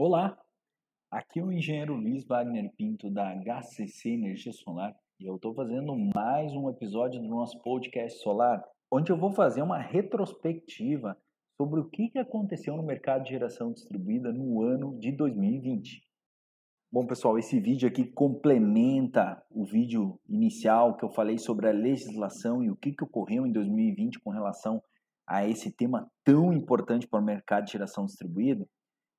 Olá, aqui é o engenheiro Luiz Wagner Pinto da HCC Energia Solar e eu estou fazendo mais um episódio do nosso podcast solar, onde eu vou fazer uma retrospectiva sobre o que aconteceu no mercado de geração distribuída no ano de 2020. Bom, pessoal, esse vídeo aqui complementa o vídeo inicial que eu falei sobre a legislação e o que ocorreu em 2020 com relação a esse tema tão importante para o mercado de geração distribuída.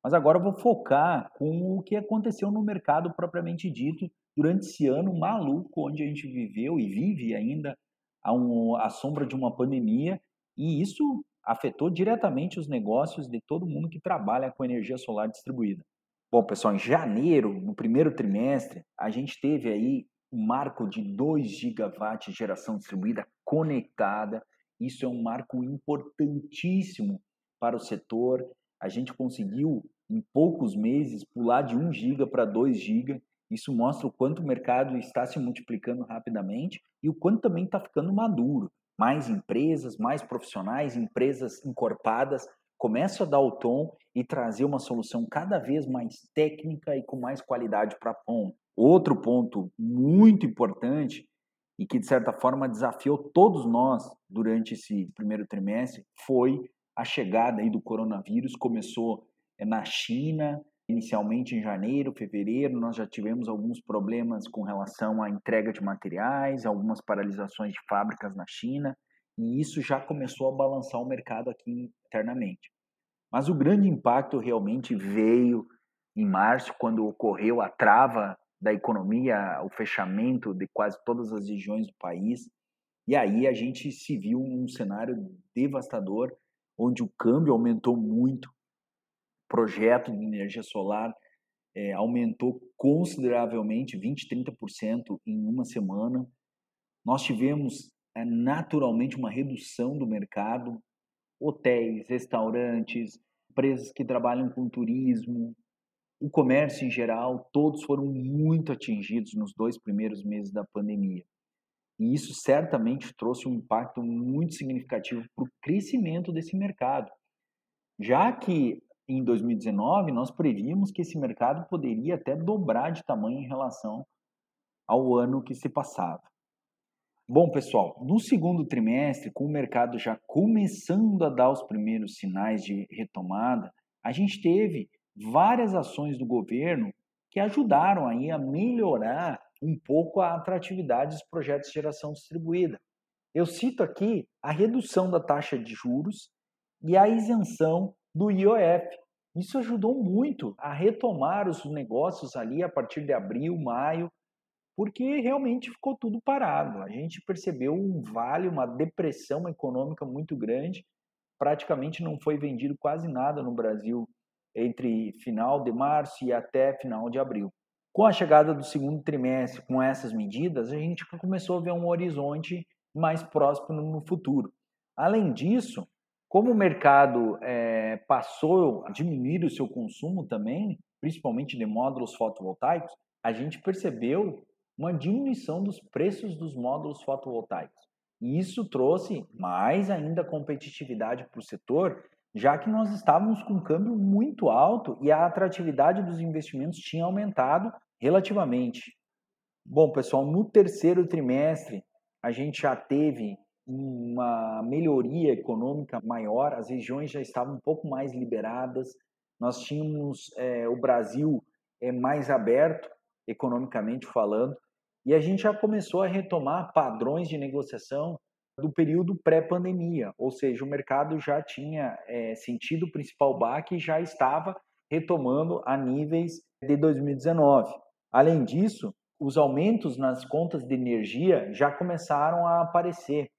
Mas agora eu vou focar com o que aconteceu no mercado propriamente dito durante esse ano maluco onde a gente viveu e vive ainda a, um, a sombra de uma pandemia e isso afetou diretamente os negócios de todo mundo que trabalha com energia solar distribuída. Bom, pessoal, em janeiro, no primeiro trimestre, a gente teve aí um marco de 2 gigawatts de geração distribuída conectada. Isso é um marco importantíssimo para o setor a gente conseguiu, em poucos meses, pular de 1 giga para 2 giga. Isso mostra o quanto o mercado está se multiplicando rapidamente e o quanto também está ficando maduro. Mais empresas, mais profissionais, empresas encorpadas começam a dar o tom e trazer uma solução cada vez mais técnica e com mais qualidade para a ponta. Outro ponto muito importante e que de certa forma desafiou todos nós durante esse primeiro trimestre foi a chegada aí do coronavírus começou eh, na China, inicialmente em janeiro, fevereiro, nós já tivemos alguns problemas com relação à entrega de materiais, algumas paralisações de fábricas na China, e isso já começou a balançar o mercado aqui internamente. Mas o grande impacto realmente veio em março, quando ocorreu a trava da economia, o fechamento de quase todas as regiões do país, e aí a gente se viu um cenário devastador onde o câmbio aumentou muito, projeto de energia solar é, aumentou consideravelmente, 20, 30% em uma semana. Nós tivemos é, naturalmente uma redução do mercado, hotéis, restaurantes, empresas que trabalham com turismo, o comércio em geral, todos foram muito atingidos nos dois primeiros meses da pandemia. E isso certamente trouxe um impacto muito significativo para o crescimento desse mercado. Já que em 2019 nós prevíamos que esse mercado poderia até dobrar de tamanho em relação ao ano que se passava. Bom, pessoal, no segundo trimestre, com o mercado já começando a dar os primeiros sinais de retomada, a gente teve várias ações do governo que ajudaram aí a melhorar um pouco a atratividade dos projetos de geração distribuída. Eu cito aqui a redução da taxa de juros e a isenção do IOF. Isso ajudou muito a retomar os negócios ali a partir de abril, maio, porque realmente ficou tudo parado. A gente percebeu um vale, uma depressão econômica muito grande. Praticamente não foi vendido quase nada no Brasil entre final de março e até final de abril. Com a chegada do segundo trimestre, com essas medidas, a gente começou a ver um horizonte mais próximo no futuro. Além disso, como o mercado é, passou a diminuir o seu consumo também, principalmente de módulos fotovoltaicos, a gente percebeu uma diminuição dos preços dos módulos fotovoltaicos. E isso trouxe mais ainda competitividade para o setor, já que nós estávamos com um câmbio muito alto e a atratividade dos investimentos tinha aumentado relativamente. Bom, pessoal, no terceiro trimestre a gente já teve uma melhoria econômica maior, as regiões já estavam um pouco mais liberadas, nós tínhamos é, o Brasil é, mais aberto, economicamente falando, e a gente já começou a retomar padrões de negociação do período pré-pandemia, ou seja, o mercado já tinha é, sentido o principal baque e já estava retomando a níveis de 2019. Além disso, os aumentos nas contas de energia já começaram a aparecer.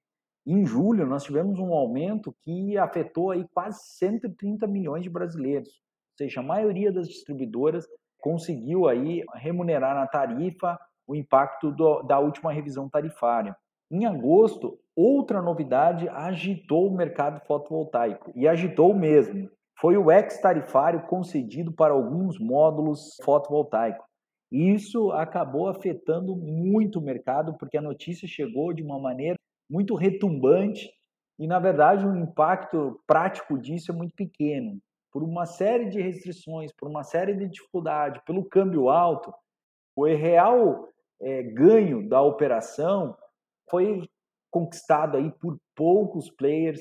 Em julho, nós tivemos um aumento que afetou aí quase 130 milhões de brasileiros. Ou seja, a maioria das distribuidoras conseguiu aí remunerar na tarifa o impacto do, da última revisão tarifária. Em agosto, outra novidade agitou o mercado fotovoltaico e agitou mesmo. Foi o ex-tarifário concedido para alguns módulos fotovoltaicos. Isso acabou afetando muito o mercado porque a notícia chegou de uma maneira muito retumbante e, na verdade, o impacto prático disso é muito pequeno. por uma série de restrições, por uma série de dificuldades, pelo câmbio alto, o real é, ganho da operação foi conquistado aí por poucos players.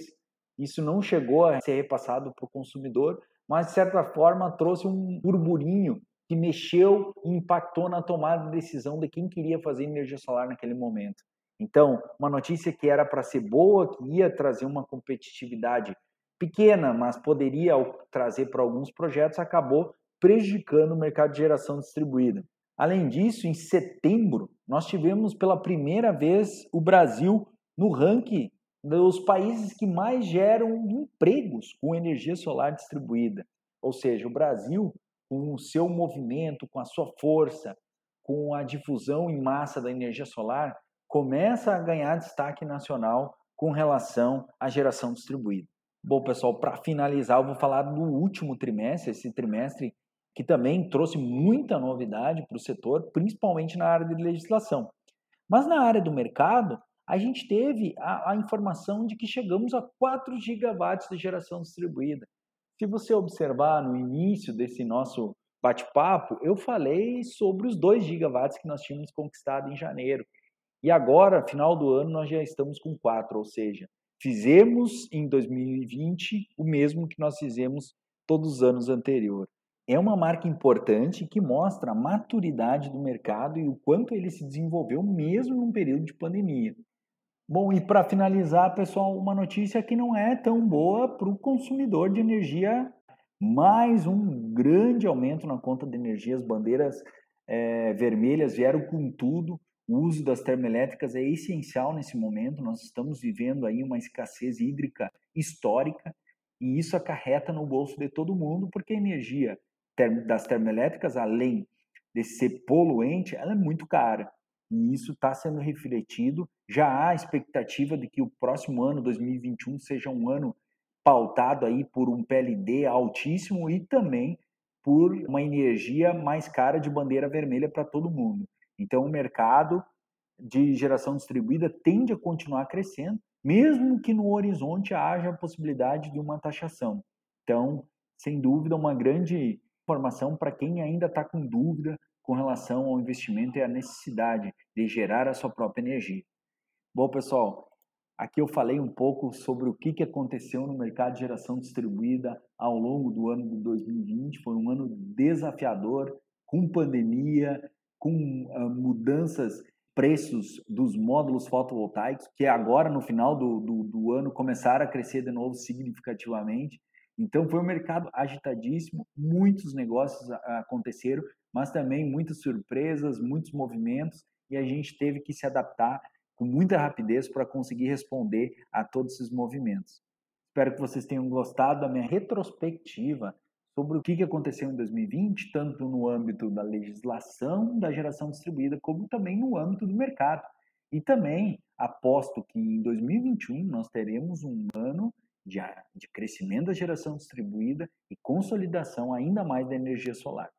Isso não chegou a ser repassado para o consumidor, mas de certa forma trouxe um burburinho que mexeu e impactou na tomada de decisão de quem queria fazer energia solar naquele momento. Então, uma notícia que era para ser boa, que ia trazer uma competitividade pequena, mas poderia trazer para alguns projetos, acabou prejudicando o mercado de geração distribuída. Além disso, em setembro, nós tivemos pela primeira vez o Brasil no ranking dos países que mais geram empregos com energia solar distribuída. Ou seja, o Brasil, com o seu movimento, com a sua força, com a difusão em massa da energia solar, começa a ganhar destaque nacional com relação à geração distribuída. Bom, pessoal, para finalizar, eu vou falar do último trimestre, esse trimestre que também trouxe muita novidade para o setor, principalmente na área de legislação. Mas na área do mercado, a gente teve a, a informação de que chegamos a 4 gigawatts de geração distribuída. Se você observar no início desse nosso bate-papo, eu falei sobre os 2 gigawatts que nós tínhamos conquistado em janeiro. E agora, final do ano, nós já estamos com 4, ou seja, fizemos em 2020 o mesmo que nós fizemos todos os anos anteriores. É uma marca importante que mostra a maturidade do mercado e o quanto ele se desenvolveu mesmo num período de pandemia. Bom, e para finalizar, pessoal, uma notícia que não é tão boa para o consumidor de energia. Mais um grande aumento na conta de energia. As bandeiras é, vermelhas vieram com tudo. O uso das termoelétricas é essencial nesse momento. Nós estamos vivendo aí uma escassez hídrica histórica e isso acarreta no bolso de todo mundo, porque a energia das termoelétricas, além de ser poluente, ela é muito cara. E isso está sendo refletido. Já há expectativa de que o próximo ano, 2021, seja um ano pautado aí por um PLD altíssimo e também por uma energia mais cara de bandeira vermelha para todo mundo. Então, o mercado de geração distribuída tende a continuar crescendo, mesmo que no horizonte haja a possibilidade de uma taxação. Então, sem dúvida, uma grande informação para quem ainda está com dúvida com relação ao investimento e a necessidade de gerar a sua própria energia. Bom, pessoal, aqui eu falei um pouco sobre o que aconteceu no mercado de geração distribuída ao longo do ano de 2020. Foi um ano desafiador, com pandemia, com uh, mudanças, preços dos módulos fotovoltaicos, que agora, no final do, do, do ano, começaram a crescer de novo significativamente. Então, foi um mercado agitadíssimo, muitos negócios aconteceram, mas também muitas surpresas, muitos movimentos, e a gente teve que se adaptar com muita rapidez para conseguir responder a todos esses movimentos. Espero que vocês tenham gostado da minha retrospectiva sobre o que aconteceu em 2020, tanto no âmbito da legislação da geração distribuída, como também no âmbito do mercado. E também aposto que em 2021 nós teremos um ano de, de crescimento da geração distribuída e consolidação ainda mais da energia solar.